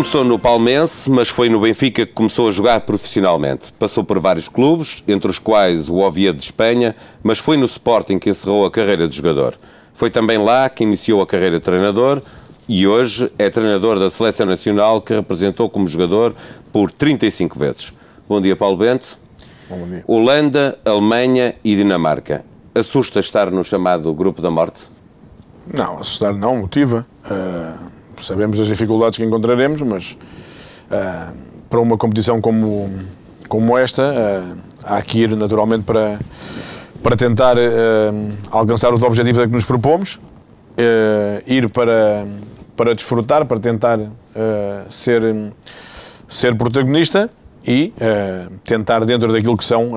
Começou no Palmense, mas foi no Benfica que começou a jogar profissionalmente. Passou por vários clubes, entre os quais o Oviedo de Espanha, mas foi no Sporting que encerrou a carreira de jogador. Foi também lá que iniciou a carreira de treinador e hoje é treinador da Seleção Nacional que representou como jogador por 35 vezes. Bom dia, Paulo Bento. Bom dia. Holanda, Alemanha e Dinamarca. Assusta estar no chamado Grupo da Morte? Não, assustar não, motiva. Uh, sabemos as dificuldades que encontraremos, mas uh, para uma competição como, como esta, uh, há que ir naturalmente para, para tentar alcançar os objetivos que nos propomos, ir para, para desfrutar, para tentar ser, ser protagonista e tentar, dentro daquilo que são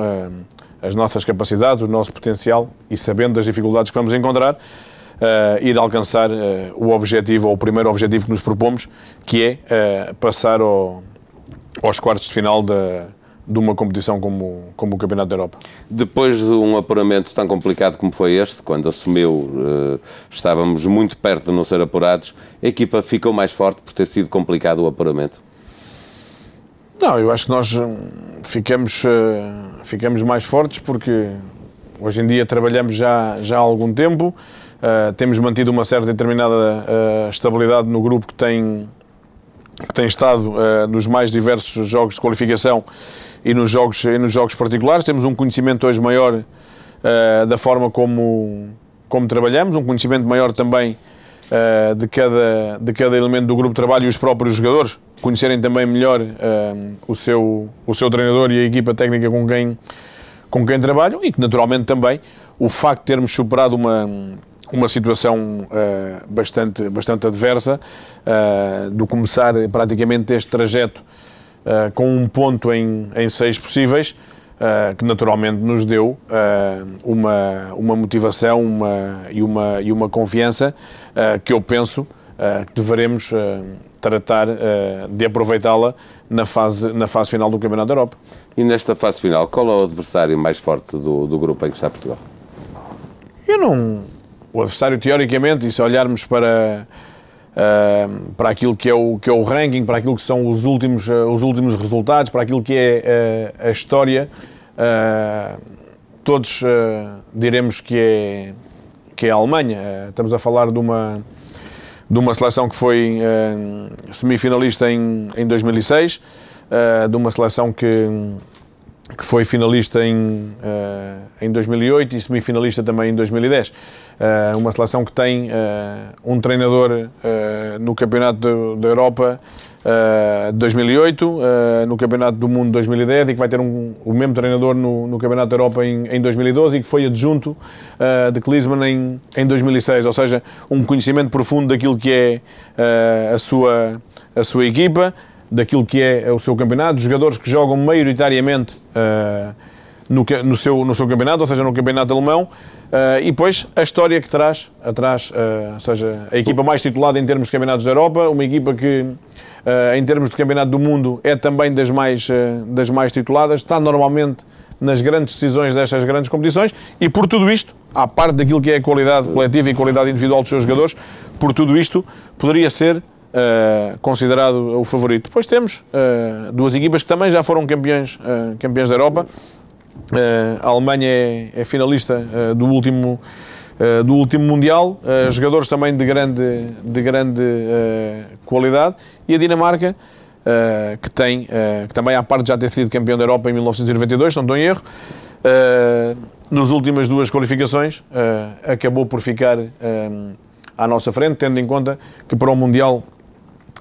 as nossas capacidades, o nosso potencial e sabendo das dificuldades que vamos encontrar, uh, ir alcançar uh, o objetivo, ou o primeiro objetivo que nos propomos, que é uh, passar ao, aos quartos de final da, de uma competição como, como o Campeonato da Europa. Depois de um apuramento tão complicado como foi este, quando assumiu, estávamos muito perto de não ser apurados, a equipa ficou mais forte por ter sido complicado o apuramento? Não, eu acho que nós ficamos, ficamos mais fortes porque hoje em dia trabalhamos já, já há algum tempo, Uh, temos mantido uma certa determinada uh, estabilidade no grupo que tem, que tem estado uh, nos mais diversos jogos de qualificação e nos jogos, e nos jogos particulares. Temos um conhecimento hoje maior da forma como, como trabalhamos, um conhecimento maior também de, cada, de cada elemento do grupo de trabalho e os próprios jogadores conhecerem também melhor o, seu, o seu treinador e a equipa técnica com quem, com quem trabalham e que naturalmente também o facto de termos superado uma uma situação uh, bastante, bastante adversa, uh, do começar praticamente este trajeto uh, com um ponto em, em seis possíveis, que naturalmente nos deu uma, uma motivação uma, e, uma, e uma confiança que eu penso que deveremos tratar de aproveitá-la na fase, na fase final do Campeonato da Europa. E nesta fase final, qual é o adversário mais forte do, do grupo em que está Portugal? Eu não, o adversário, teoricamente, e se olharmos para, uh, para aquilo que é, o, que é o ranking, para aquilo que são os últimos, uh, os últimos resultados, para aquilo que é uh, a história, todos diremos que é, que é a Alemanha. estamos a falar de uma, de uma seleção que foi semifinalista em, em 2006, de uma seleção que que foi finalista em, uh, em 2008 e semifinalista também em 2010. Uh, eh, uma seleção que tem uh, um treinador no Campeonato da Europa de 2008, no Campeonato do Mundo de 2010 e que vai ter um, o mesmo treinador no, no Campeonato da Europa em, em 2012 e que foi adjunto de Klinsmann em, em 2006. Ou seja, um conhecimento profundo daquilo que é a, sua, a sua equipa daquilo que é o seu campeonato, jogadores que jogam maioritariamente uh, no, no, seu, no seu campeonato, ou seja, no campeonato alemão, uh, e depois a história que traz atrás, uh, ou seja, a equipa mais titulada em termos de campeonatos da Europa, uma equipa que em termos de campeonato do mundo é também das mais, das mais tituladas, está normalmente nas grandes decisões destas grandes competições. E por tudo isto, à parte daquilo que é a qualidade coletiva e qualidade individual dos seus jogadores, por tudo isto poderia ser Uh, considerado o favorito. Depois temos uh, duas equipas que também já foram campeões, uh, campeões da Europa. a Alemanha é, é finalista do, último, do último Mundial, jogadores também de grande, de grande qualidade. E a Dinamarca, que, tem, que também, à parte já ter sido campeão da Europa em 1992, não estou em erro, nas últimas duas qualificações acabou por ficar à nossa frente, tendo em conta que para o Mundial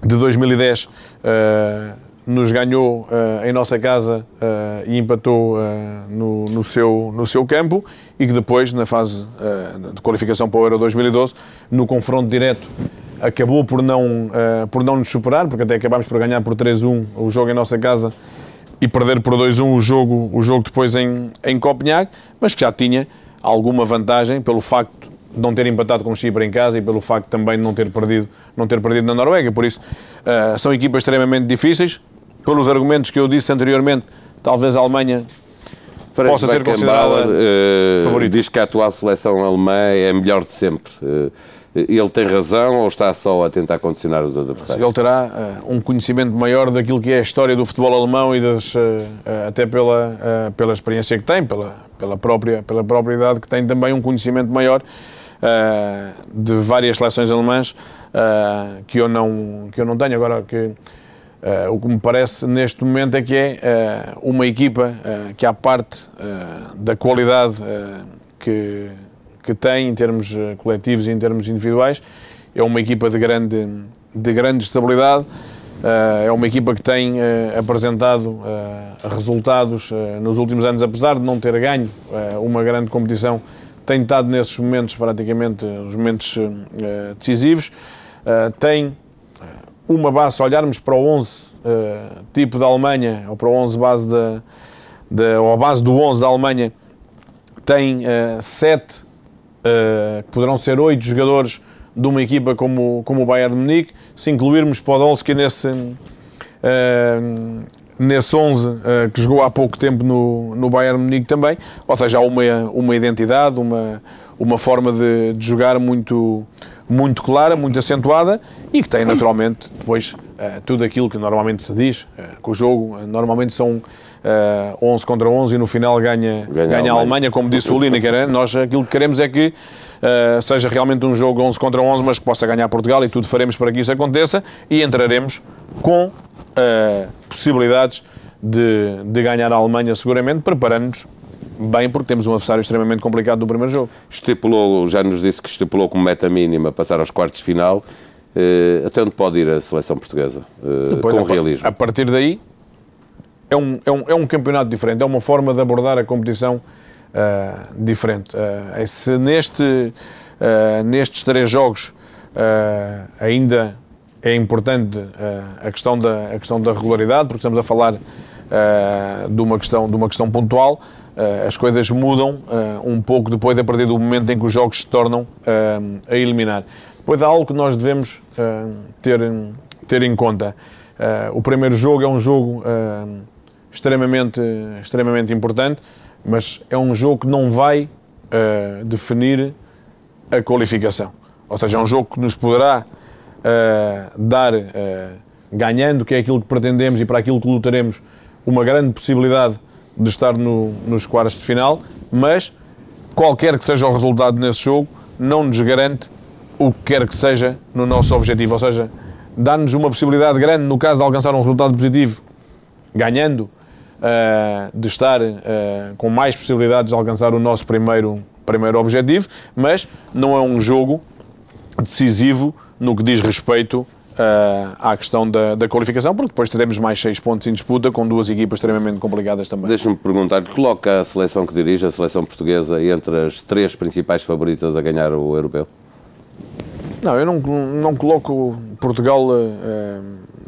de 2010 uh, eh, nos ganhou uh, em nossa casa uh, e empatou no, no, seu, no seu campo e que depois, na fase de qualificação para o Euro 2012, no confronto direto, acabou por não, por não nos superar, porque até acabámos por ganhar por 3-1 o jogo em nossa casa e perder por 2-1 o jogo, o jogo depois em, em Copenhague, mas que já tinha alguma vantagem pelo facto de não ter empatado com o Chipre em casa e pelo facto também de não ter perdido, não ter perdido na Noruega. Por isso, uh, são equipas extremamente difíceis. Pelos argumentos que eu disse anteriormente, talvez a Alemanha possa ser considerada uh, favorita. Diz que a atual seleção alemã é a melhor de sempre. Uh, ele tem razão ou está só a tentar condicionar os adversários? Ele terá uh, um conhecimento maior daquilo que é a história do futebol alemão e das, uh, uh, até pela, pela experiência que tem, pela, pela, própria, pela própria idade que tem também um conhecimento maior de várias seleções alemãs que, eu não, que eu não tenho. Agora, que, o que me parece neste momento é que é uma equipa que, à parte da qualidade que que tem em termos eh, coletivos e em termos individuais. É uma equipa de grande, de grande estabilidade, eh, é uma equipa que tem eh, apresentado resultados nos últimos anos, apesar de não ter ganho uma grande competição, tem estado nesses momentos, praticamente, os momentos decisivos. Tem uma base, se olharmos para o 11 tipo da Alemanha, ou para o 11 base da, da, ou a base do 11 da Alemanha, tem sete uh, poderão ser oito jogadores de uma equipa como, como o Bayern de Munique, se incluirmos Podolski nesse, uh, nesse 11 uh, que jogou há pouco tempo no, no Bayern Munique também, ou seja, há uma, uma identidade, uma, uma forma de, de jogar muito, muito clara, muito acentuada e que tem naturalmente depois uh, tudo aquilo que normalmente se diz, uh, que o jogo normalmente são uh, 11 contra 11 e no final ganha, ganha, ganha a, Alemanha. como disse o Lineker. Né? Nós aquilo que queremos é que uh, seja realmente um jogo 11 contra 11, mas que possa ganhar Portugal e tudo faremos para que isso aconteça e entraremos com uh, possibilidades de, de ganhar a Alemanha seguramente, preparando-nos bem, porque temos um adversário extremamente complicado no primeiro jogo. Estipulou, já nos disse que estipulou como meta mínima passar aos quartos de final. Uh, até onde pode ir a seleção portuguesa? Uh, Depois, com a, realismo. A partir daí, é um, é, um, é um campeonato diferente, é uma forma de abordar a competição uh, diferente. Uh, se neste, uh, nestes três jogos ainda é importante a, questão da, a questão da regularidade, porque estamos a falar de, uma questão, de uma questão pontual, as coisas mudam um pouco depois, a partir do momento em que os jogos se tornam a eliminar. Depois há algo que nós devemos ter, ter em conta. o primeiro jogo é um jogo extremamente, extremamente importante, mas é um jogo que não vai uh, definir a qualificação. Ou seja, é um jogo que nos poderá uh, dar, uh, ganhando, que é aquilo que pretendemos e para aquilo que lutaremos, uma grande possibilidade de estar no, nos quartos de final, mas qualquer que seja o resultado nesse jogo, não nos garante o que quer que seja no nosso objetivo. Ou seja, dá-nos uma possibilidade grande, no caso de alcançar um resultado positivo, ganhando, uh, de estar uh, com mais possibilidades de alcançar o nosso primeiro, primeiro objetivo, mas não é um jogo decisivo no que diz respeito Uh, à questão da, da, qualificação, porque depois teremos mais seis pontos em disputa com duas equipas extremamente complicadas também. Deixa-me perguntar, coloca a seleção que dirige, a seleção portuguesa, entre as três principais favoritas a ganhar o europeu? Não, eu não, não coloco Portugal uh,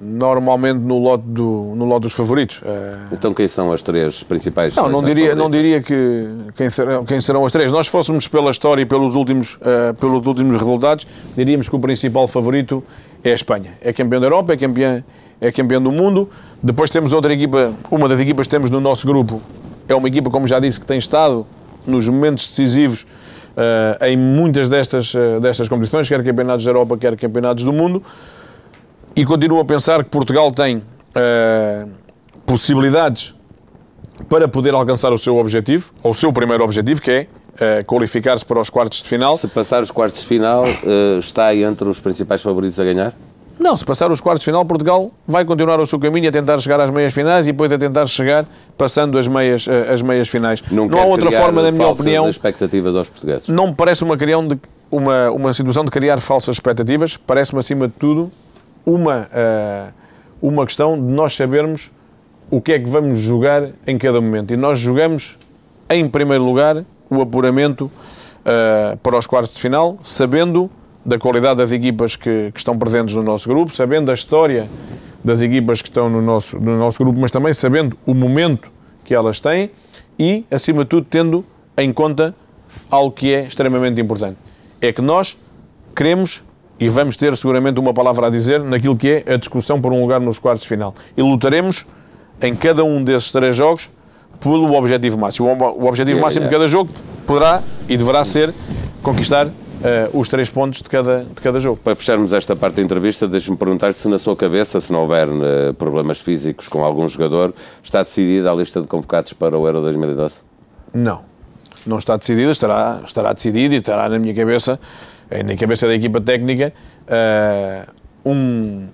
normalmente no lote, do, no lote dos favoritos. Eh, então quem são as três principais Não, não diria, não diria que quem serão, quem serão as três. Nós fôssemos pela história e pelos últimos, uh, pelos últimos resultados, diríamos que o principal favorito é a Espanha. É campeão da Europa, é campeão, é campeão do mundo. Depois temos outra equipa, uma das equipas que temos no nosso grupo, é uma equipa, como já disse, que tem estado nos momentos decisivos uh, em muitas destas, uh, destas competições, quer campeonatos da Europa, quer campeonatos do mundo e continuo a pensar que Portugal tem uh, possibilidades para poder alcançar o seu objetivo, ou o seu primeiro objetivo, que é uh, qualificar-se para os quartos de final. Se passar os quartos de final, uh, está entre os principais favoritos a ganhar? Não, se passar os quartos de final, Portugal vai continuar o seu caminho a tentar chegar às meias finais e depois a tentar chegar passando as meias, as meias finais. Não, não há outra forma, na minha opinião. expectativas aos portugueses. Não me parece uma, uma, uma situação de criar falsas expectativas, parece-me acima de tudo uma, uh, uma questão de nós sabermos o que é que vamos jogar em cada momento. E nós jogamos, em primeiro lugar, o apuramento uh, para os quartos de final, sabendo da qualidade das equipas que, que, estão presentes no nosso grupo, sabendo a história das equipas que estão no nosso, no nosso grupo, mas também sabendo o momento que elas têm e, acima de tudo, tendo em conta algo que é extremamente importante. É que nós queremos e vamos ter seguramente uma palavra a dizer naquilo que é a discussão por um lugar nos quartos de final. E lutaremos em cada um desses três jogos pelo objetivo máximo. O objetivo máximo de cada jogo poderá e deverá ser conquistar uh, os três pontos de cada, de cada jogo. Para fecharmos esta parte da entrevista, deixe-me perguntar se na sua cabeça, se não houver uh, problemas físicos com algum jogador, está decidida a lista de convocados para o Euro 2012? Não. Não está decidida, estará, estará decidida e estará na minha cabeça, na cabeça da equipa técnica, uh, um,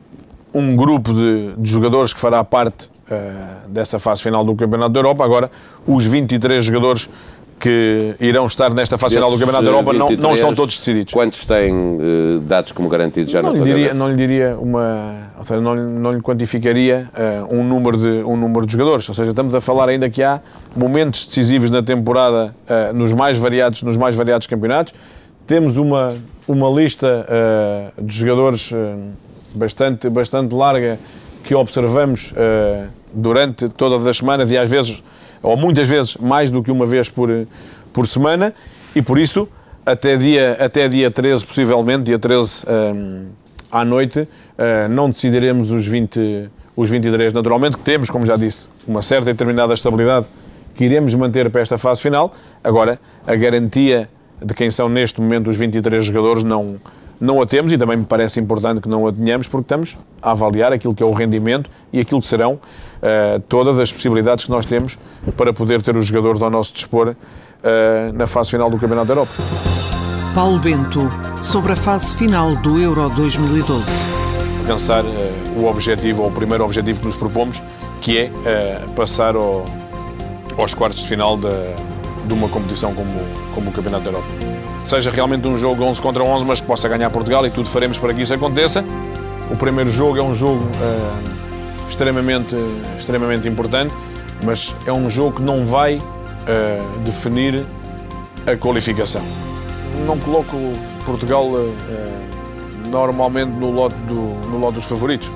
um grupo de, de jogadores que fará parte uh, dessa fase final do Campeonato da Europa. Agora, os 23 jogadores que irão estar nesta fase final do Campeonato da Europa 23, não, não estão todos decididos. Quantos têm uh, dados como garantidos já não na sua diria, Não lhe diria uma... Ou seja, não, não lhe quantificaria uh, um, número de, um número de jogadores. Ou seja, estamos a falar ainda que há momentos decisivos na temporada uh, nos, mais variados, nos mais variados campeonatos. Temos uma, uma lista de jogadores bastante, bastante larga que observamos durante todas as semanas e às vezes, ou muitas vezes, mais do que uma vez por, por semana, e por isso, até dia, até dia 13, possivelmente, dia 13 um, à noite, uh, não decidiremos os 20, os 23 naturalmente, que temos, como já disse, uma certa e determinada estabilidade que iremos manter para esta fase final. Agora, a garantia de quem são neste momento os 23 jogadores não, não a temos e também me parece importante que não a tenhamos porque estamos a avaliar aquilo que é o rendimento e aquilo que serão uh, todas as possibilidades que nós temos para poder ter os jogadores ao nosso dispor uh, na fase final do Campeonato da Europa. Paulo Bento, sobre a fase final do Euro 2012. Alcançar uh, o objetivo, ou o primeiro objetivo que nos propomos, que é passar ao, aos quartos de final de, de uma competição como, como o Campeonato da Europa seja realmente um jogo 11 contra 11, mas que possa ganhar Portugal e tudo faremos para que isso aconteça. O primeiro jogo é um jogo uh, extremamente, extremamente importante, mas é um jogo que não vai uh, definir a qualificação. Não coloco Portugal uh, normalmente no lote, do, no lote dos favoritos.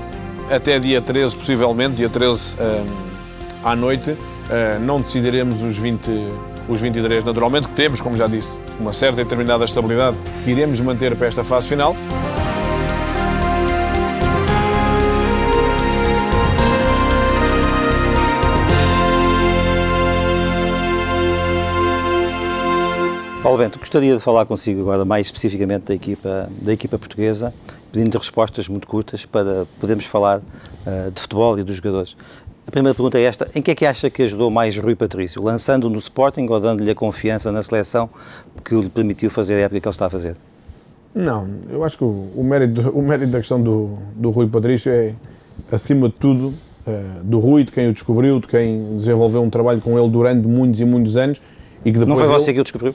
Até dia 13, possivelmente, dia 13 à noite, não decidiremos os 20 os 23 naturalmente, que temos, como já disse, uma certa e determinada estabilidade que iremos manter para esta fase final. Paulo Bento, gostaria de falar consigo agora mais especificamente da equipa, da equipa portuguesa, pedindo respostas muito curtas para podermos falar uh, de futebol e dos jogadores. A primeira pergunta é esta: em que é que acha que ajudou mais Rui Patrício? Lançando no Sporting ou dando-lhe a confiança na seleção que lhe permitiu fazer a época que ele está a fazer? Não, eu acho que o, o mérito, o mérito da questão do, do Rui Patrício é, acima de tudo, uh, do Rui, de quem o descobriu, de quem desenvolveu um trabalho com ele durante muitos e muitos anos. E que depois não foi você que o descobriu?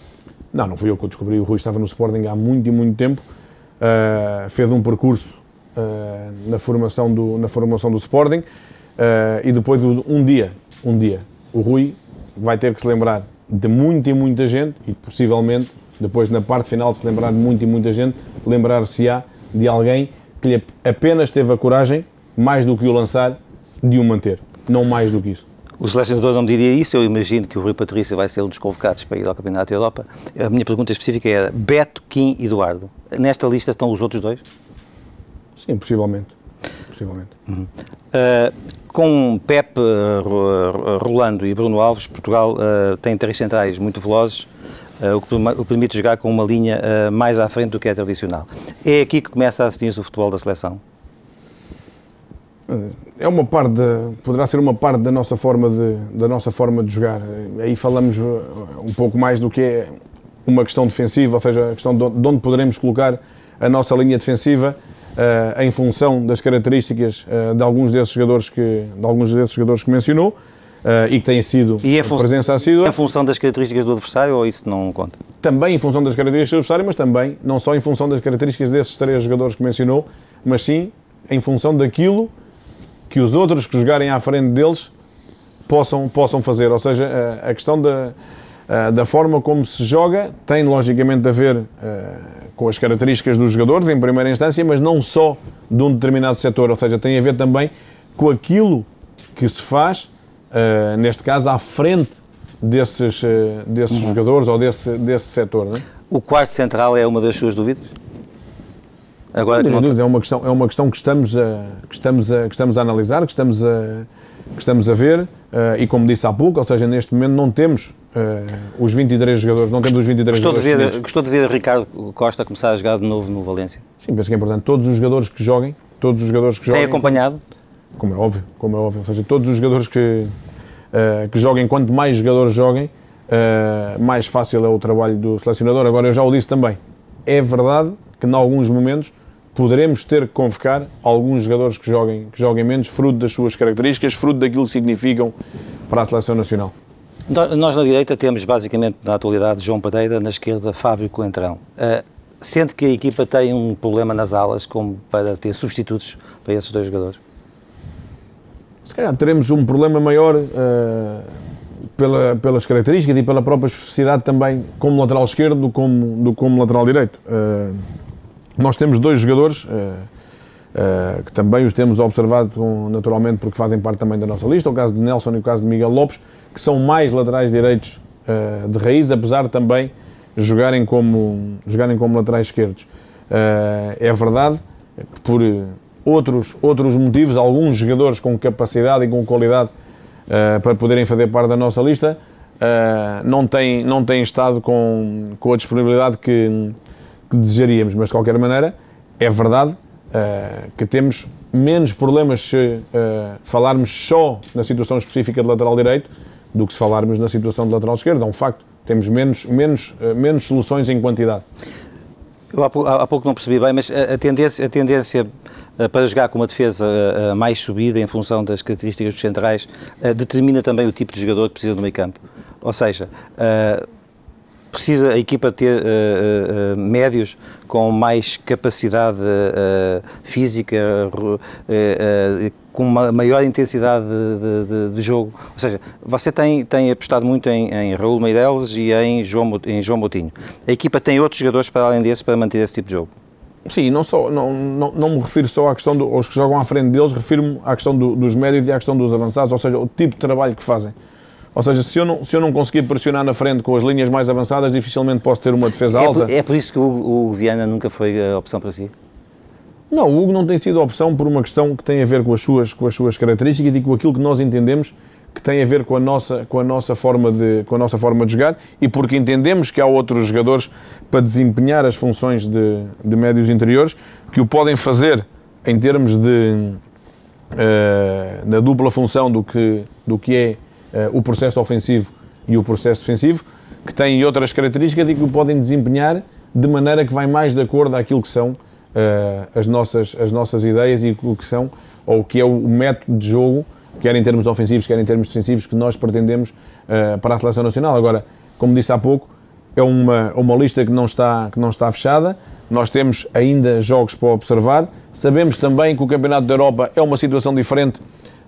Não, não fui eu que o descobri. O Rui estava no Sporting há muito e muito tempo. Uh, fez um percurso uh, na, formação do, na formação do Sporting. Uh, e depois, um dia, um dia, o Rui vai ter que se lembrar de muita e muita gente e possivelmente, depois na parte final de se lembrar de muita e muita gente, lembrar-se-á de alguém que lhe apenas teve a coragem, mais do que o lançar, de o manter. Não mais do que isso. O selecionador não diria isso, eu imagino que o Rui Patrício vai ser um dos convocados para ir ao Campeonato da Europa. A minha pergunta específica era Beto, Kim e Eduardo. Nesta lista estão os outros dois? Sim, possivelmente. possivelmente. Uhum. Uh, com Pepe uh, Rolando e Bruno Alves, Portugal uh, tem três centrais muito velozes, uh, o que permite jogar com uma linha mais à frente do que é tradicional. É aqui que começa a definir-se o futebol da seleção? É uma parte, de, poderá ser uma parte da nossa forma de, da nossa forma de jogar. Aí falamos um pouco mais do que é uma questão defensiva, ou seja, a questão de onde poderemos colocar a nossa linha defensiva uh, em função das características uh, de alguns desses jogadores que, de alguns desses jogadores que mencionou. Uh, e que têm sido e presença assídua. Em função das características do adversário ou isso não conta? Também em função das características do adversário, mas também não só em função das características desses três jogadores que mencionou, mas sim em função daquilo que os outros que jogarem à frente deles possam, possam fazer. Ou seja, a, a questão da, a, da forma como se joga tem logicamente a ver com as características dos jogadores, em primeira instância, mas não só de um determinado setor, ou seja, tem a ver também com aquilo que se faz, uh, neste caso, à frente desses, uh, desses uhum. jogadores ou desse, desse setor. É? O quarto central é uma das suas dúvidas? Agora, não, não... é, uma questão, é uma questão que estamos a, que estamos a, que estamos a analisar, que estamos a, que estamos a ver, uh, e como disse há pouco, ou seja, neste momento não temos uh, os 23 jogadores, não temos os 23 gostou jogadores. De ver, gostou de ver Ricardo Costa começar a jogar de novo no Valência? Sim, penso que é importante. Todos os jogadores que joguem, todos os jogadores que joguem... Tem acompanhado? Como é óbvio, como é óbvio. Ou seja, todos os jogadores que, uh, que joguem, quanto mais jogadores joguem, mais fácil é o trabalho do selecionador. Agora, eu já o disse também, é verdade que em alguns momentos poderemos ter que convocar alguns jogadores que joguem, que joguem menos, fruto das suas características, fruto daquilo que significam para a seleção nacional. Nós na direita temos basicamente na atualidade João Pereira, na esquerda Fábio Coentrão. Uh, sente que a equipa tem um problema nas alas como para ter substitutos para esses dois jogadores? Se calhar teremos um problema maior uh, pela, pelas características e pela própria especificidade também como lateral esquerdo do como, do como lateral direito. Uh, nós temos dois jogadores uh, que também os temos observado com, naturalmente porque fazem parte também da nossa lista, o caso de Nelson e o caso de Miguel Lopes, que são mais laterais direitos uh, de raiz, apesar de também jogarem como, jogarem como laterais esquerdos. é verdade que por outros, outros motivos, alguns jogadores com capacidade e com qualidade para poderem fazer parte da nossa lista não, têm, não têm estado com, com a disponibilidade que que desejaríamos, mas de qualquer maneira é verdade uh, que temos menos problemas se uh, falarmos só na situação específica de lateral direito do que se falarmos na situação de lateral esquerdo. É um facto. Temos menos, menos, uh, menos soluções em quantidade. Eu há, há pouco não percebi bem, mas a, a tendência, a tendência para jogar com uma defesa mais subida em função das características dos centrais determina também o tipo de jogador que precisa do meio campo. Ou seja, precisa a equipa ter uh, uh, médios com mais capacidade uh, física, com uma maior intensidade de, de, de, jogo. Ou seja, você tem, tem apostado muito em, em Raul Meireles e em João, em João Moutinho. A equipa tem outros jogadores para além desse para manter esse tipo de jogo? Sim, não, só, não, não, não me refiro só à questão dos que jogam à frente deles, refiro-me à questão do, dos médios e à questão dos avançados, ou seja, o tipo de trabalho que fazem. Ou seja, se eu, não, se eu não conseguir pressionar na frente com as linhas mais avançadas, dificilmente posso ter uma defesa é alta. Por, é por isso que o, o Viana nunca foi a opção para si? Não, o Hugo não tem sido a opção por uma questão que tem a ver com as suas, com as suas características e com aquilo que nós entendemos que tem a ver com a nossa, com a nossa, forma, de, com a nossa forma de jogar e porque entendemos que há outros jogadores para desempenhar as funções de, de médios interiores que o podem fazer em termos de uh, da dupla função do que, do que é o processo ofensivo e o processo defensivo, que têm outras características e que o podem desempenhar de maneira que vai mais de acordo àquilo que são uh, as, nossas, as nossas ideias e o que são, ou o que é o método de jogo, quer em termos ofensivos, quer em termos defensivos, que nós pretendemos uh, para a Seleção Nacional. Agora, como disse há pouco, é uma, uma lista que não, está, que não está fechada, nós temos ainda jogos para observar, sabemos também que o Campeonato da Europa é uma situação diferente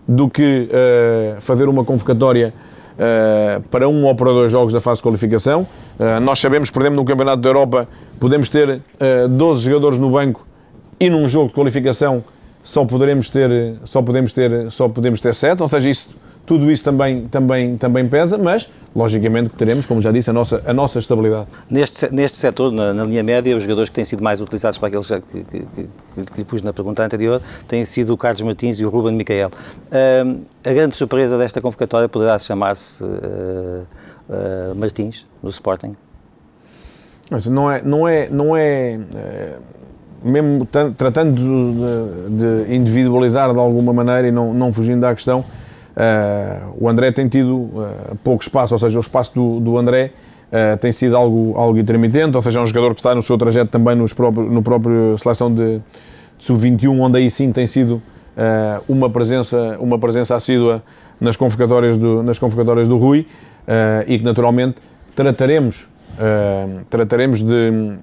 do que uh, fazer uma convocatória uh, para um ou para dois jogos da fase de qualificação. Uh, nós sabemos por exemplo, no Campeonato da Europa podemos ter uh, 12 jogadores no banco e num jogo de qualificação só poderemos ter só podemos ter só podemos ter 7, ou seja, isso tudo isso também, também, também pesa, mas logicamente que teremos, como já disse, a nossa, a nossa estabilidade. Neste, neste setor, na, na linha média, os jogadores que têm sido mais utilizados para aqueles que, que, que, que lhe pus na pergunta anterior têm sido o Carlos Martins e o Ruben Micael. Uh, a grande surpresa desta convocatória poderá chamar-se uh, uh, Martins, do Sporting? Mas não é, não é, não é, é mesmo tratando de, de, individualizar de alguma maneira e não, não fugindo da questão, Uh, o André tem tido uh, pouco espaço, ou seja, o espaço do, do André uh, tem sido algo, algo intermitente, ou seja, é um jogador que está no seu trajeto também nos no próprio seleção de, de sub-21, onde aí sim tem sido uma, presença, uma presença assídua nas convocatórias do, nas convocatórias do Rui e que naturalmente trataremos, trataremos de,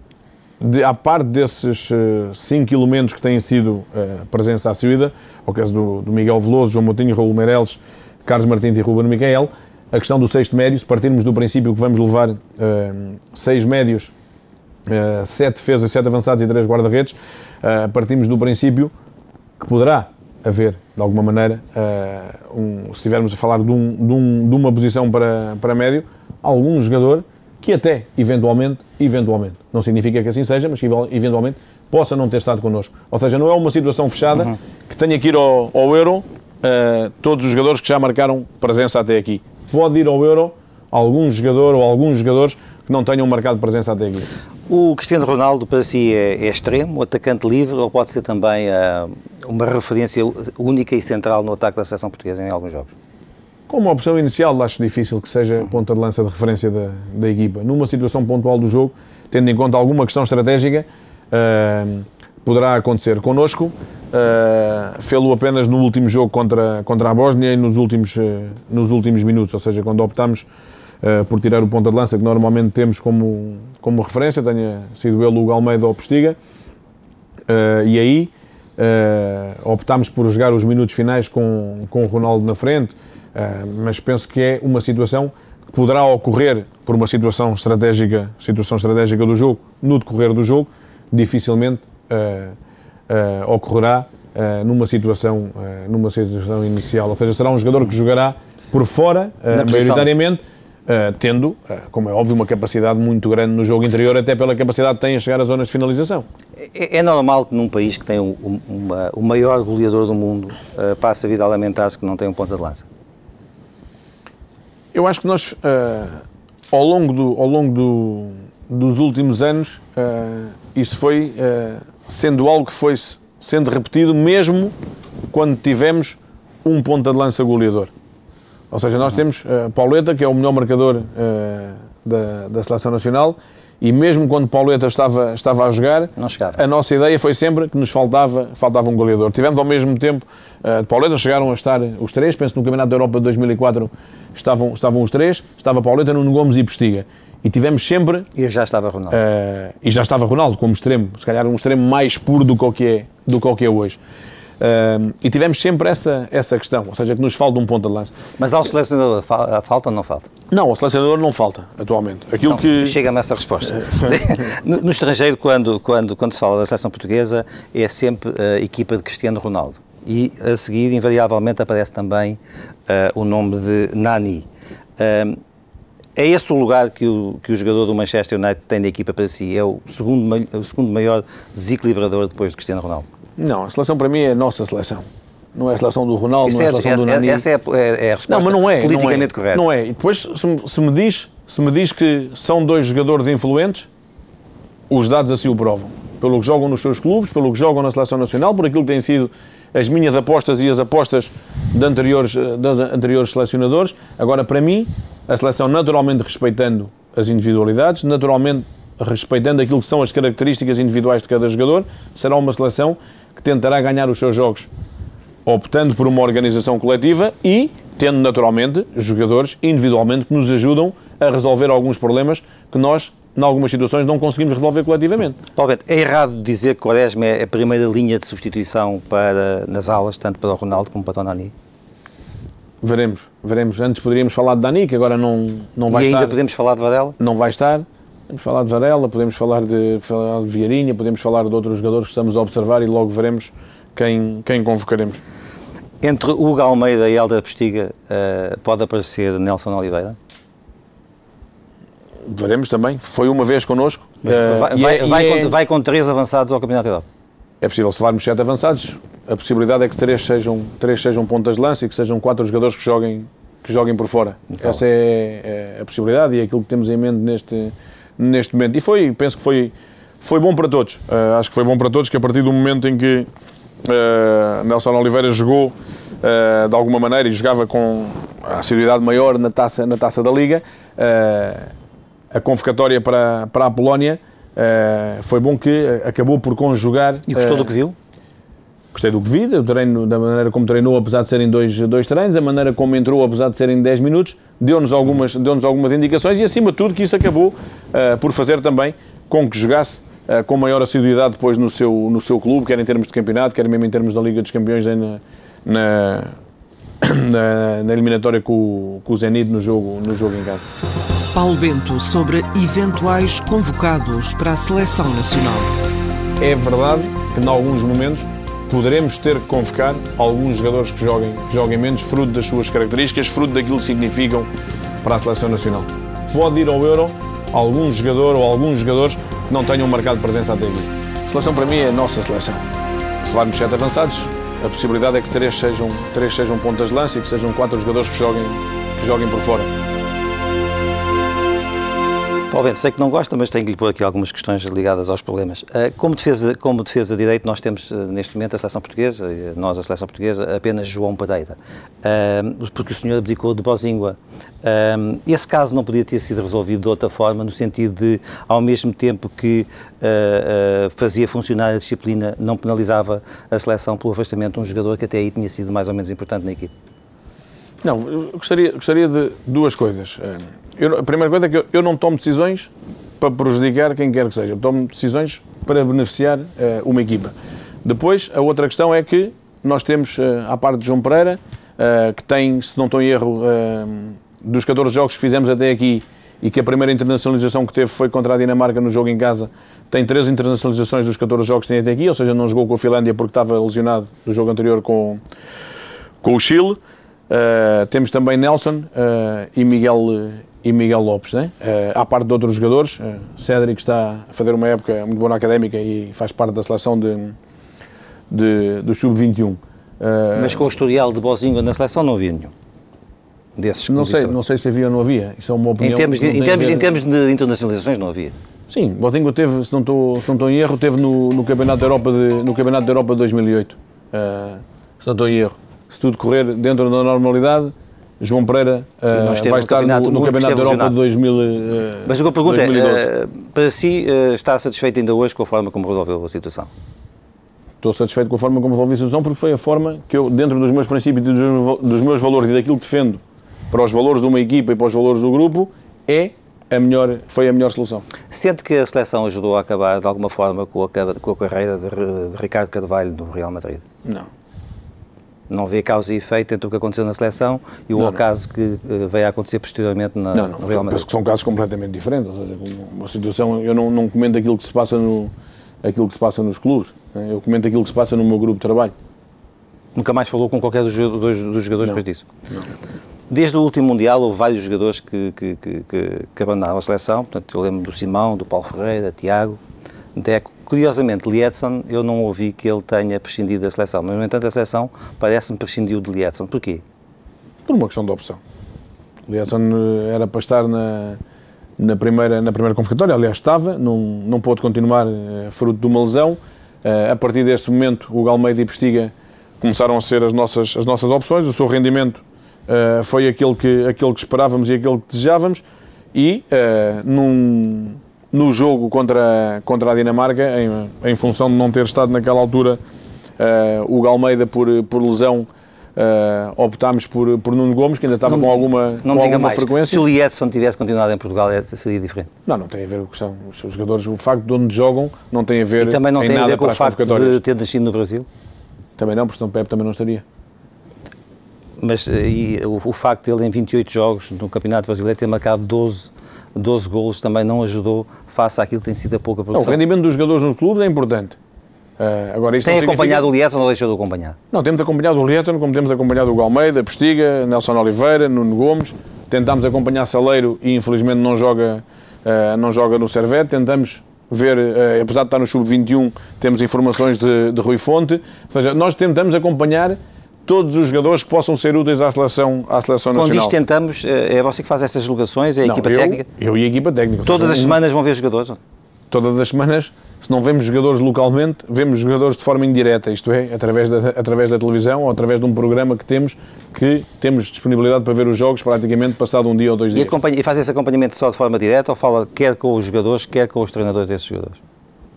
de, à parte desses cinco elementos que têm sido presença assídua, ao caso do, do Miguel Veloso, João Moutinho, Raul Meireles, Carlos Martins e Ruben Micael, a questão do sexto médio, se partirmos do princípio que vamos levar uh, seis médios, uh, sete defesas, sete avançados e três guarda-redes, uh, partimos do princípio que poderá haver, de alguma maneira, um, se estivermos a falar de, um, de, um, de, uma posição para, para médio, algum jogador que até, eventualmente, eventualmente, não significa que assim seja, mas que eventualmente possa não ter estado connosco. Ou seja, não é uma situação fechada uhum. que tenha que ir ao, ao Euro uh, todos os jogadores que já marcaram presença até aqui. Pode ir ao Euro algum jogador ou alguns jogadores que não tenham marcado presença até aqui. O Cristiano Ronaldo para si é, é extremo, atacante livre ou pode ser também uh, uma referência única e central no ataque da seleção portuguesa em alguns jogos? Como opção inicial, acho difícil que seja ponta de lança de referência da, da equipa. Numa situação pontual do jogo, tendo em conta alguma questão estratégica, uh, poderá acontecer. Connosco, uh, fê-lo apenas no último jogo contra, contra a Bósnia e nos últimos, uh, nos últimos minutos, ou seja, quando optamos uh, por tirar o ponta de lança que normalmente temos como, como referência, tenha sido ele o Almeida ou o Postiga, e aí optámos por jogar os minutos finais com, com o Ronaldo na frente, mas penso que é uma situação que poderá ocorrer por uma situação estratégica, situação estratégica do jogo, no decorrer do jogo, dificilmente uh, uh, ocorrerá uh, numa, situação, numa situação inicial. Ou seja, será um jogador que jogará por fora, maioritariamente, tendo, como é óbvio, uma capacidade muito grande no jogo interior, até pela capacidade que tem a chegar às zonas de finalização. É, é normal que num país que tem um, uma, o maior goleador do mundo passe a vida a lamentar-se que não tem um ponta de lança? Eu acho que nós, ao longo, do, ao longo do, dos últimos anos, isso foi sendo algo que foi sendo repetido mesmo quando tivemos um ponta de lança goleador. Ou seja, nós temos uh, Pauleta, que é o melhor marcador uh, da, da Seleção Nacional, e mesmo quando Pauleta estava, estava a jogar, a nossa ideia foi sempre que nos faltava, faltava um goleador. Tivemos ao mesmo tempo, uh, Pauleta chegaram a estar os três, penso que no Campeonato da Europa de 2004 estavam, estavam os três, estava Pauleta, Nuno Gomes e Postiga. E tivemos sempre. E já estava Ronaldo. Uh, e já estava Ronaldo como extremo, se calhar um extremo mais puro do que é, do que é hoje. E tivemos sempre essa, essa questão, ou seja, que nos falta um ponto de lança. Mas ao selecionador falta ou não falta? Não, ao selecionador não falta, atualmente. Aquilo então, que... Chega-me essa resposta. no, no, estrangeiro, quando, quando, quando se fala da seleção portuguesa, é sempre a equipa de Cristiano Ronaldo. E a seguir, invariavelmente, aparece também uh, o nome de Nani. É esse o lugar que o, que o jogador do Manchester United tem da equipa para si? É o segundo, o segundo maior desequilibrador depois de Cristiano Ronaldo? Não, a seleção para mim é a nossa seleção. Não é a seleção do Ronaldo, Isso não é a seleção é, do Nani. Essa é a, é a resposta não, mas não é, politicamente é, correta. Não é. E depois, se, se, me diz, se me diz que são dois jogadores influentes, os dados assim o provam. Pelo que jogam nos seus clubes, pelo que jogam na seleção nacional, por aquilo que têm sido as minhas apostas e as apostas de anteriores, de anteriores selecionadores. Agora, para mim, a seleção naturalmente respeitando as individualidades, naturalmente respeitando aquilo que são as características individuais de cada jogador, será uma seleção que tentará ganhar os seus jogos optando por uma organização coletiva e tendo naturalmente jogadores individualmente que nos ajudam a resolver alguns problemas que nós em algumas situações, não conseguimos resolver coletivamente. Beto, é errado dizer que o Quaresma é a primeira linha de substituição para, nas aulas, tanto para o Ronaldo como para o Dani? Veremos, veremos. Antes poderíamos falar de Dani, que agora não, não vai estar. E ainda podemos falar de Varela? Não vai estar. Podemos falar de Varela, podemos falar de, falar de Vieirinha, podemos falar de outros jogadores que estamos a observar e logo veremos quem, quem convocaremos. Entre Hugo Almeida e Helder Postiga, uh, pode aparecer Nelson Oliveira? veremos também. Foi uma vez connosco. Mas uh, vai, vai, é, vai, é, com, vai, com, três avançados ao Campeonato da Europa? É possível, se levarmos sete avançados, a possibilidade é que três sejam, três sejam pontas de lança e que sejam quatro jogadores que joguem, que joguem por fora. Exato. Essa é, é, a possibilidade e é aquilo que temos em mente neste, neste momento. E foi, penso que foi, foi bom para todos. Uh, acho que foi bom para todos que a partir do momento em que uh, Nelson Oliveira jogou uh, de alguma maneira e jogava com a assiduidade maior na taça, na taça da Liga, a convocatória para, para a Polónia, foi bom que acabou por conjugar. E gostou do que viu? Gostei do que vi, o treino, da maneira como treinou, apesar de serem dois, dois treinos, a maneira como entrou, apesar de serem 10 minutos, deu-nos algumas, deu algumas indicações e, acima de tudo, que isso acabou uh, por fazer também com que jogasse uh, com maior assiduidade depois no seu, no seu clube, quer em termos de campeonato, quer mesmo em termos da Liga dos Campeões na, na, na, na eliminatória com, com o Zenit no jogo, no jogo em casa. Paulo Bento sobre eventuais convocados para a seleção nacional. É verdade que, em alguns momentos, poderemos ter que convocar alguns jogadores que joguem, que joguem menos, fruto das suas características, fruto daquilo que significam para a seleção nacional. Pode ir ao Euro algum jogador ou alguns jogadores que não tenham marcado presença até aqui. A seleção, para mim, é a nossa seleção. Se levarmos sete avançados, a possibilidade é que três sejam, três sejam pontas de lança e que sejam quatro jogadores que joguem, que joguem por fora. Paulo Bento, sei que não gosta, mas tenho que lhe pôr aqui algumas questões ligadas aos problemas. Eh, como defesa, como defesa de direito, nós temos eh, neste momento a seleção portuguesa, nós a seleção portuguesa, apenas João Pereira, eh, porque o senhor abdicou de Bozíngua. Esse caso não podia ter sido resolvido de outra forma, no sentido de, ao mesmo tempo que fazia funcionar a disciplina, não penalizava a seleção pelo afastamento de um jogador que até aí tinha sido mais ou menos importante na equipe? Não, eu gostaria, gostaria de duas coisas. Eu, a primeira coisa é que eu, eu, não tomo decisões para prejudicar quem quer que seja. Eu tomo decisões para beneficiar uh, uma equipa. Depois, a outra questão é que nós temos, uh, à parte de João Pereira, uh, que tem, se não estou em erro, dos 14 jogos que fizemos até aqui e que a primeira internacionalização que teve foi contra a Dinamarca no jogo em casa, tem três internacionalizações dos 14 jogos que tem até aqui, ou seja, não jogou com a Finlândia porque estava lesionado do jogo anterior com, com o Chile. Uh, temos também Nelson uh, e Miguel e Miguel Lopes, né? Uh, à parte de outros jogadores, uh, Cédric está a fazer uma época muito boa na académica e faz parte da seleção de, de do sub-21. Uh, Mas com o historial de Bozinho na seleção não havia nenhum desses não sei, não sei se havia ou não havia, isso é uma opinião. Em termos de, em termos, em termos de internacionalizações não havia? Sim, Bozinho teve, se não estou, se não estou em erro, teve no, no, Campeonato da Europa de, no Campeonato da Europa de 2008, se não estou em erro. Se tudo correr dentro da normalidade, João Pereira uh, vai estar no, no Campeonato da Europa de 2000. Uh, Mas a pergunta 2012. é: uh, para si, uh, está satisfeito ainda hoje com a forma como resolveu a situação? Estou satisfeito com a forma como resolvi a situação porque foi a forma que eu, dentro dos meus princípios e dos, dos meus valores e daquilo que defendo para os valores de uma equipa e para os valores do grupo, é a melhor, foi a melhor solução. Sente que a seleção ajudou a acabar de alguma forma com a, com a carreira de, de Ricardo Carvalho no Real Madrid? Não não vê causa e efeito entre o que aconteceu na seleção e o caso que uh, veio a acontecer posteriormente na, não, não, no Real Madrid. Penso que são casos completamente diferentes. Ou seja, uma situação, eu não, não comento aquilo que se passa no aquilo que se passa nos clubes. Né? Eu comento aquilo que se passa no meu grupo de trabalho. Nunca mais falou com qualquer dos, dos, dos jogadores não, depois disso? Não. Desde o último Mundial houve vários jogadores que, que, que, que, abandonaram a seleção. Portanto, eu lembro do Simão, do Paulo Ferreira, Tiago, Deco. Curiosamente, Lietzson, eu não ouvi que ele tenha prescindido da seleção, mas no entanto a seleção parece-me prescindiu de Lietzson. Porquê? Por uma questão de opção. Lietzson eh, era para estar na, na, primeira, na primeira convocatória, aliás estava, não, não pôde continuar uh, fruto de uma lesão. Uh, a partir desse momento, o Galmeida e Pestiga começaram a ser as nossas, as nossas opções, o seu rendimento uh, foi aquele que, aquele que esperávamos e aquele que desejávamos e num no jogo contra, contra a Dinamarca, em, em função de não ter estado naquela altura uh, o Galmeida por, por lesão, uh, optámos por, por Nuno Gomes, que ainda estava não, com alguma, não com diga alguma mais. frequência. Se o Liedson tivesse continuado em Portugal, é, seria diferente? Não, não tem a ver com a questão. Os jogadores, o facto de onde jogam, não tem a ver E também não tem a ver com o facto de ter nascido no Brasil? Também não, porque senão Pepe também não estaria. Mas eh, e, o, o facto de ele em 28 jogos no Campeonato Brasileiro ter marcado 12, 12 golos também não ajudou face àquilo que tem sido a pouca produção. Não, o rendimento dos jogadores nos clubes é importante. Uh, agora, isto tem acompanhado significa... o Lietzson ou deixou de acompanhar? Não, temos acompanhado o Lietzson, como temos acompanhado o Almeida, Postiga, Nelson Oliveira, Nuno Gomes. Tentámos acompanhar Saleiro e infelizmente não joga, uh, não joga no Servete. Tentamos ver, uh, apesar de estar no sub-21, temos informações de, de Rui Fonte. Ou seja, nós tentamos acompanhar todos os jogadores que possam ser úteis à seleção, à seleção nacional. Quando diz tentamos, é você que faz essas delegações, é a não, equipa eu, técnica? Eu e a equipa técnica. Todas as semanas vão ver jogadores? Todas as semanas, se não vemos jogadores localmente, vemos jogadores de forma indireta, isto é, através da, através da televisão ou através de um programa que temos, que temos disponibilidade para ver os jogos praticamente passado um dia ou dois dias. E, e faz esse acompanhamento só de forma direta ou fala quer com os jogadores, quer com os treinadores desses jogadores?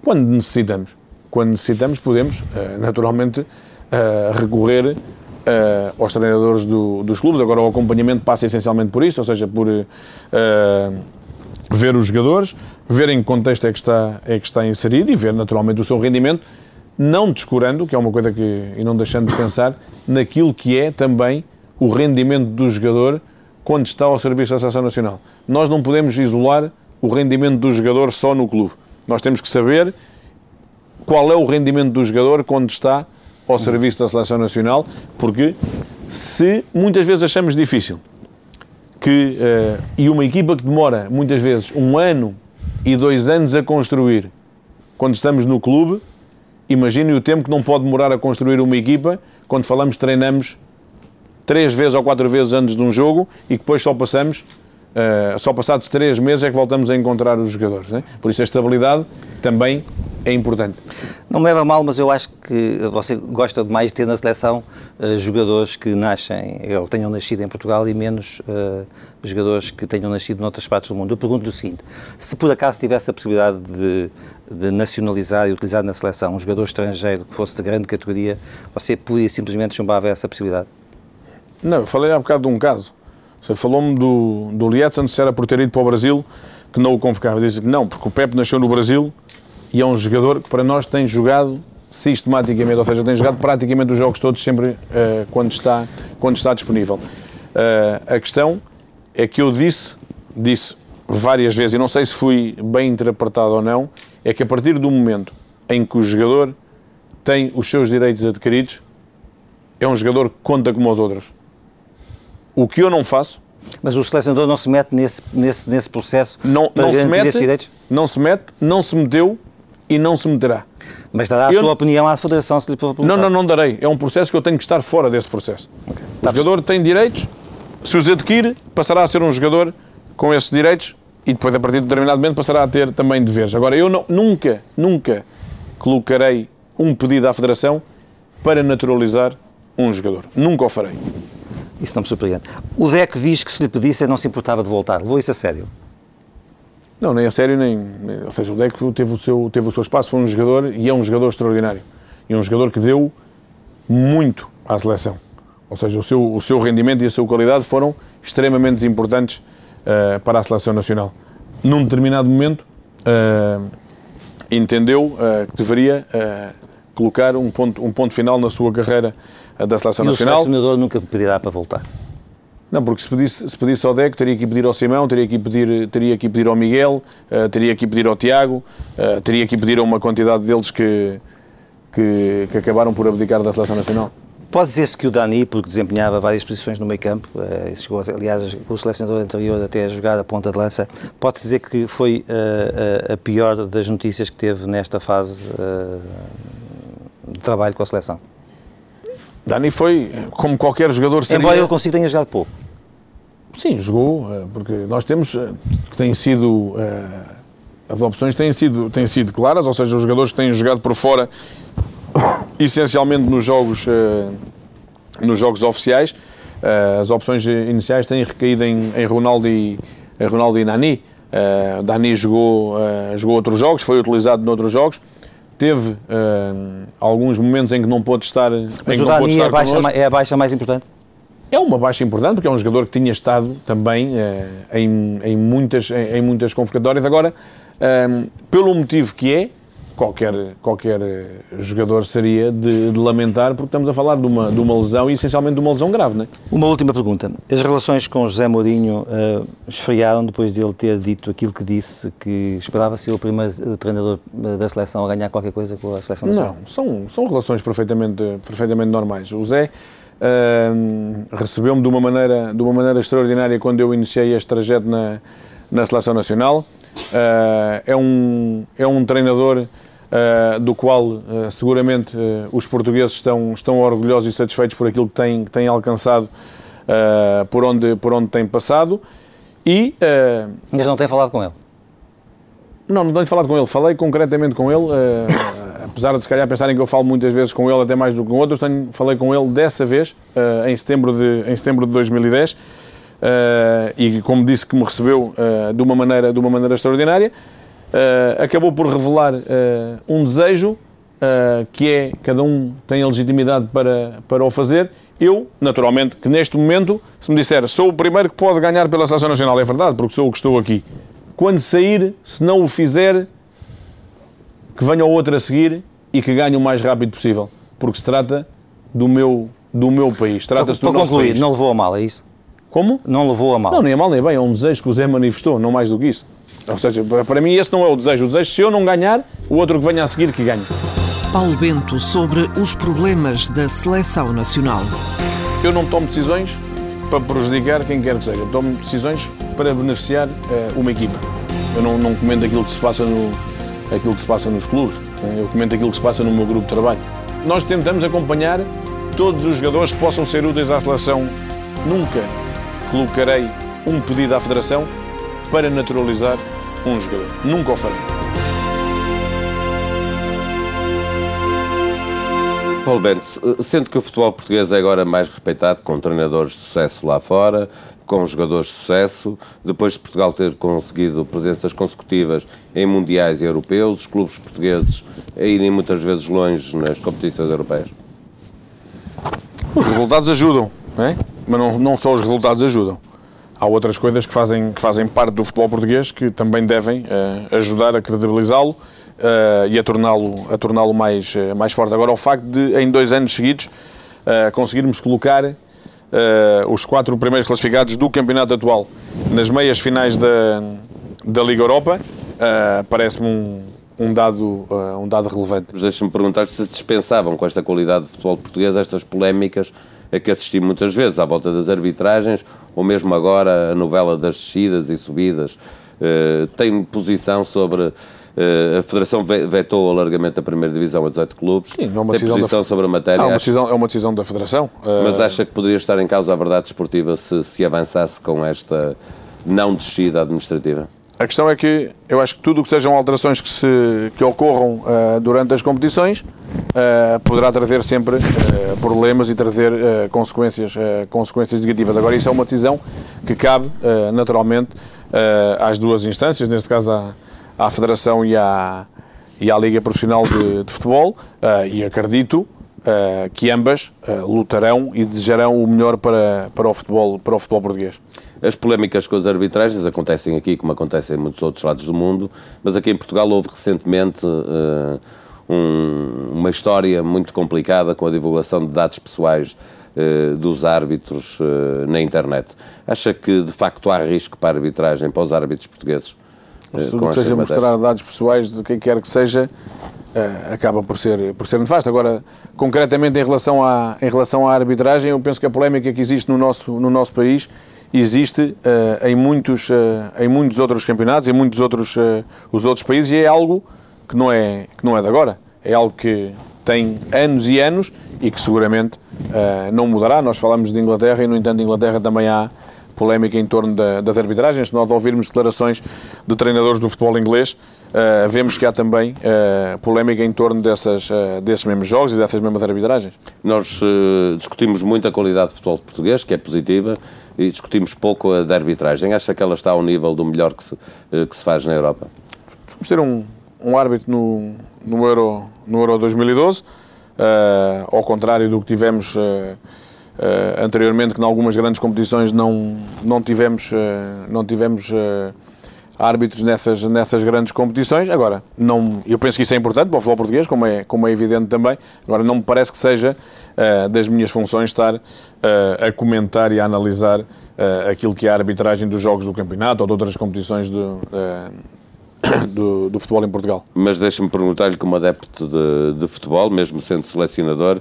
Quando necessitamos. Quando necessitamos, podemos, eh, naturalmente, eh, recorrer uh, aos treinadores do, dos clubes. Agora o acompanhamento passa essencialmente por isso, ou seja, por uh, ver os jogadores, ver em que contexto é que, está, é que está inserido e ver naturalmente o seu rendimento, não descurando, que é uma coisa que, e não deixando de pensar, naquilo que é também o rendimento do jogador quando está ao serviço da Seleção Nacional. Nós não podemos isolar o rendimento do jogador só no clube. Nós temos que saber qual é o rendimento do jogador quando está ao serviço da seleção nacional, porque se muitas vezes achamos difícil que uh, e uma equipa que demora muitas vezes um ano e dois anos a construir quando estamos no clube imagine o tempo que não pode demorar a construir uma equipa quando falamos treinamos três vezes ou quatro vezes antes de um jogo e depois só passamos Uh, só passados três meses é que voltamos a encontrar os jogadores. Né? Por isso a estabilidade também é importante. Não me leva a mal, mas eu acho que você gosta demais de ter na seleção uh, jogadores que nascem ou tenham nascido em Portugal e menos uh, jogadores que tenham nascido noutras partes do mundo. Eu pergunto o seguinte: se por acaso tivesse a possibilidade de, de nacionalizar e utilizar na seleção um jogador estrangeiro que fosse de grande categoria, você podia simplesmente chumbava essa possibilidade? Não, eu falei há bocado de um caso você falou-me do, do Lietzen, se era por ter ido para o Brasil que não o convocava. Disse que não, porque o Pepe nasceu no Brasil e é um jogador que para nós tem jogado sistematicamente, ou seja, tem jogado praticamente os jogos todos sempre uh, quando, está, quando está disponível. Uh, a questão é que eu disse, disse várias vezes, e não sei se fui bem interpretado ou não, é que a partir do momento em que o jogador tem os seus direitos adquiridos, é um jogador que conta como os outros. O que eu não faço. Mas o selecionador não se mete nesse, nesse, nesse processo não, não se mete, Não se mete, não se meteu e não se meterá. Mas dará a eu... sua opinião à Federação se lhe perguntar. Não, não, não darei. É um processo que eu tenho que estar fora desse processo. Okay. O tá jogador tem direitos, se os adquire, passará a ser um jogador com esses direitos e depois, a partir de determinado momento, passará a ter também deveres. Agora, eu não, nunca, nunca colocarei um pedido à Federação para naturalizar um jogador. Nunca o farei. Isso não me surpreende. O Deco diz que se lhe pedisse não se importava de voltar. Levou isso a sério? Não, nem a sério, nem. Ou seja, o Deco teve o, seu, teve o seu espaço, foi um jogador e é um jogador extraordinário. E um jogador que deu muito à seleção. Ou seja, o seu, o seu rendimento e a sua qualidade foram extremamente importantes uh, para a seleção nacional. Num determinado momento, uh, entendeu uh, que deveria colocar um ponto, um ponto final na sua carreira da Seleção e Nacional. o selecionador nunca pedirá para voltar? Não, porque se pedisse, se pedisse ao Deco, teria que pedir ao Simão, teria que pedir, teria que pedir ao Miguel, uh, teria que pedir ao Tiago, uh, teria que pedir a uma quantidade deles que, que, que acabaram por abdicar da Seleção Nacional. Pode dizer-se que o Dani, porque desempenhava várias posições no meio campo, uh, chegou, aliás, o selecionador anterior até a jogar a ponta de lança, pode-se dizer que foi uh, a pior das notícias que teve nesta fase uh, de trabalho com a seleção? Dani foi, como qualquer jogador seria... Embora ele consiga tenha jogado pouco. Sim, jogou, eh, porque nós temos eh, que têm sido... Eh, as opções têm sido, têm sido claras, ou seja, os jogadores que têm jogado por fora, essencialmente nos jogos, nos jogos oficiais, as opções iniciais têm recaído em, em Ronaldo e, em Ronaldo e Nani. Dani jogou, jogou outros jogos, foi utilizado noutros jogos, teve uh, alguns momentos em que não pôde estar. Mas o Dani é, baixa, é a baixa mais importante? É uma baixa importante, porque é um jogador que tinha estado também uh, em, em, muitas, em, em, muitas convocatórias. Agora, uh, pelo motivo que é, qualquer, qualquer jogador seria de, de, lamentar, porque estamos a falar de uma, de uma lesão e essencialmente de uma lesão grave. Não é? Uma última pergunta. As relações com José Mourinho uh, esfriaram depois de ele ter dito aquilo que disse, que esperava ser o primeiro treinador da seleção a ganhar qualquer coisa com a seleção nacional? Não, são, são relações perfeitamente, perfeitamente normais. O José. Uh, recebeu-me de uma maneira de uma maneira extraordinária quando eu iniciei este trajeto na, na seleção nacional uh, é um é um treinador uh, do qual uh, seguramente os portugueses estão, estão orgulhosos e satisfeitos por aquilo que têm, que têm alcançado, por, onde, por onde têm passado. E, Mas não tem falado com ele? Não, não tenho falado com ele. Falei concretamente com ele, apesar de se calhar pensarem que eu falo muitas vezes com ele, até mais do que com outros, tenho, falei com ele dessa vez, em, setembro de, em setembro de 2010. e como disse que me recebeu de, uma maneira, de uma maneira extraordinária, uh, acabou por revelar uh, um desejo uh, que é cada um tem a legitimidade para, para o fazer. Eu, naturalmente, que neste momento, se me disser sou o primeiro que pode ganhar pela Seleção Nacional, é verdade, porque sou o que estou aqui. Quando sair, se não o fizer, que venha o outro a seguir e que ganhe o mais rápido possível, porque se trata do meu, do meu país. Trata-se do nosso concluir, país. não levou a mal, é isso? Como? Não levou a mal. Não, nem a mal nem bem, é um desejo que o Zé manifestou, não mais do que isso. Ou seja, para mim esse não é o desejo. O desejo, se eu não ganhar, o outro que venha a seguir que ganhe. Paulo Bento sobre os problemas da seleção nacional. Eu não tomo decisões para prejudicar quem quer que seja. Tomo decisões para beneficiar uh, uma equipa. Eu não, não comento aquilo que se passa no, aquilo que se passa nos clubes, eu comento aquilo que se passa no meu grupo de trabalho. Nós tentamos acompanhar todos os jogadores que possam ser úteis à seleção. Nunca colocarei um pedido à Federação para naturalizar um jogador. Nunca o farei. Paulo Bento, sendo que o futebol português é agora mais respeitado, com treinadores de sucesso lá fora, com jogadores de sucesso, depois de Portugal ter conseguido presenças consecutivas em mundiais e europeus, os clubes portugueses a irem muitas vezes longe nas competições europeias? Os resultados ajudam, não é? mas não, não só os resultados ajudam. Há outras coisas que fazem, que fazem parte do futebol português que também devem uh, ajudar a credibilizá-lo uh, e a torná-lo a torná mais, uh, mais forte. Agora, o facto de, em dois anos seguidos, conseguirmos colocar os quatro primeiros classificados do campeonato atual nas meias finais da, da Liga Europa, parece-me um, um dado, uh, um dado relevante. Mas deixa-me perguntar se dispensavam com esta qualidade de futebol português estas polémicas a que assisti muitas vezes à volta das arbitragens, ou mesmo agora a novela das descidas e subidas. Uh, tem posição sobre. Uh, a Federação vetou o alargamento da primeira divisão a 18 clubes. Sim, é uma tem posição da... sobre a matéria. É uma, decisão, é uma decisão da Federação. Mas acha que poderia estar em causa a verdade esportiva se, se avançasse com esta não descida administrativa? A questão é que eu acho que tudo o que sejam alterações que, se, que ocorram uh, durante as competições uh, poderá trazer sempre uh, problemas e trazer consequências, consequências negativas. Agora, isso é uma decisão que cabe naturalmente às duas instâncias, neste caso à, à Federação e à, e à Liga Profissional de, de Futebol, e acredito uh, que ambas uh, lutarão e desejarão o melhor para, para, o futebol, para o futebol português. As polémicas com as arbitragens acontecem aqui, como acontecem em muitos outros lados do mundo, mas aqui em Portugal houve recentemente uh, um, uma história muito complicada com a divulgação de dados pessoais dos árbitros na internet. Acha que de facto há risco para a arbitragem para os árbitros portugueses? Se tudo que seja mostrar dados pessoais de quem quer que seja, uh, acaba por ser, por ser nefasto. Agora, concretamente em relação, à, em relação à arbitragem, eu penso que a polémica que existe no nosso, no nosso país existe uh, em, muitos, uh, em muitos outros campeonatos, em muitos outros, os outros países, e é algo que não é, que não é de agora. É algo que tem anos e anos e que seguramente não mudará. Nós falamos de Inglaterra e, no entanto, Inglaterra também há polémica em torno da, das arbitragens. Se nós ouvirmos declarações de treinadores do futebol inglês, uh, vemos que há também uh, polémica em torno dessas, uh, desses mesmos jogos e dessas mesmas arbitragens. Nós discutimos muito a qualidade do futebol português, que é positiva, e discutimos pouco a da arbitragem. Acha que ela está ao nível do melhor que se, que se faz na Europa? Vamos ter um, um árbitro no, no, Euro, no Euro 2012, ao contrário do que tivemos Uh, anteriormente, que em algumas grandes competições não, não tivemos, uh, não tivemos uh, árbitros nessas, nessas grandes competições. Agora, não, eu penso que isso é importante para o futebol português, como é, como é evidente também. Agora, não me parece que seja das minhas funções estar a comentar e a analisar aquilo que é a arbitragem dos jogos do campeonato ou de outras competições do, do, do, futebol em Portugal. Mas deixe-me perguntar-lhe, como adepto de, de futebol, mesmo sendo selecionador,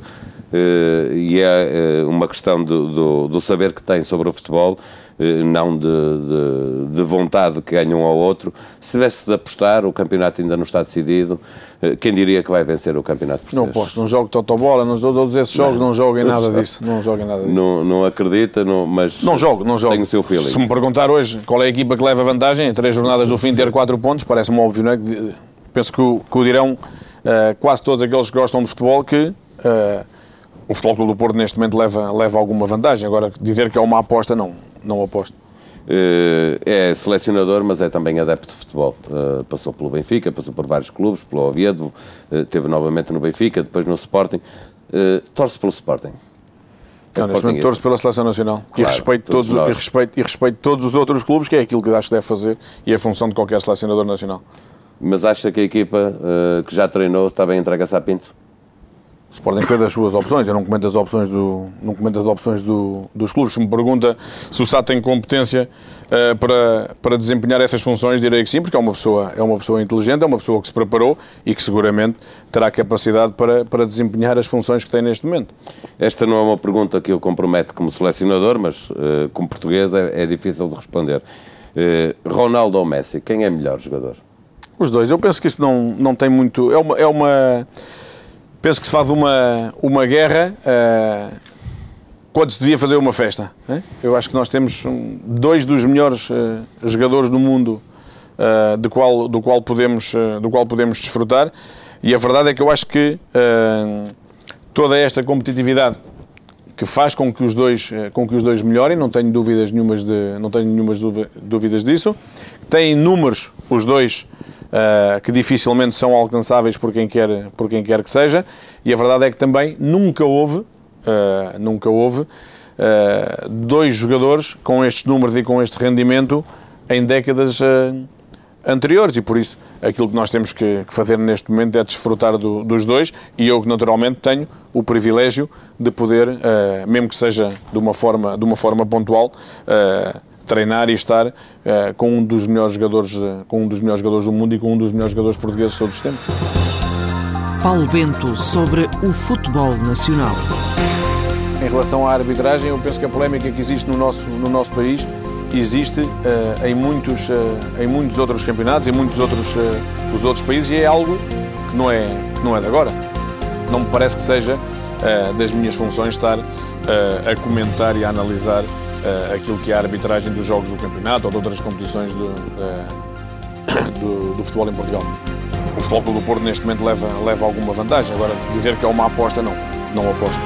e é uh, uma questão do, do, do, saber que tem sobre o futebol, uh, não de, de, de, vontade que ganha um ao outro. Se tivesse de apostar, o campeonato ainda não está decidido, quem diria que vai vencer o campeonato português? Não aposto, não jogo totobola, não todos esses jogos, não, não jogo em nada disso, não jogo nada disso. Não, não acredita, não, mas não jogo, não jogo. Tenho o seu feeling. Se me perguntar hoje qual é a equipa que leva vantagem, em três jornadas do fim ter quatro pontos, parece-me óbvio, não é? Penso que o, que o dirão quase todos aqueles que gostam de futebol que o Futebol Clube do Porto neste momento leva, leva alguma vantagem. Agora, dizer que é uma aposta, não, não aposto. Eh, é selecionador, mas é também adepto de futebol. Eh, passou pelo Benfica, passou por vários clubes, pelo Oviedo, eh, teve novamente no Benfica, depois no Sporting. Torce pelo Sporting. Não, neste momento torço pela Seleção Nacional claro, e, respeito todos, todos e, respeito, e respeito todos os outros clubes, que é aquilo que acho que deve fazer e é a função de qualquer selecionador nacional. Mas acha que a equipa que já treinou está bem entregue a Sapinto? O Sporting fez as suas opções, eu não comento as opções, do, não comento as opções do, dos clubes. Se me pergunta se o Sá tem competência uh, para, para desempenhar essas funções, direi que sim, porque é uma, pessoa, é uma pessoa inteligente, é uma pessoa que se preparou e que seguramente terá capacidade para, para desempenhar as funções que tem neste momento. Esta não é uma pergunta que eu comprometo como selecionador, mas uh, como português é, é, difícil de responder. Uh, Ronaldo ou Messi, quem é melhor jogador? Os dois. Eu penso que isso não, não tem muito. É uma, é uma. Penso que se faz uma, uma guerra uh, quando se devia fazer uma festa. Né? Eu acho que nós temos dois dos melhores uh, jogadores do mundo uh, de qual, do, qual podemos, do qual podemos desfrutar. E a verdade é que eu acho que toda esta competitividade que faz com que os dois, com que os dois melhorem, não tenho dúvidas nenhumas, de, não tenho nenhumas dúvidas disso. Têm números, os dois, uh, que dificilmente são alcançáveis por quem, quer, por quem quer que seja, e a verdade é que também nunca houve, uh, nunca houve, uh, dois jogadores com estes números e com este rendimento em décadas anteriores. E por isso aquilo que nós temos que, fazer neste momento é desfrutar do, dos dois. E eu que naturalmente tenho o privilégio de poder, uh, mesmo que seja de uma forma, de uma forma pontual, uh, treinar e estar uh, com um dos melhores jogadores, uh, com um dos melhores jogadores do mundo e com um dos melhores jogadores portugueses de todos os tempos. Paulo Bento sobre o futebol nacional. Em relação à arbitragem, eu penso que a polémica que existe no nosso, no nosso país existe uh, em, muitos, em muitos outros campeonatos, em muitos outros, os outros países e é algo que não é, não é de agora. Não me parece que seja das minhas funções estar a comentar e a analisar uh, aquilo que é a arbitragem dos jogos do campeonato ou de outras competições do, uh, do, do, futebol em Portugal. O Futebol Clube do Porto neste momento leva, leva alguma vantagem, agora dizer que é uma aposta, não, não aposto.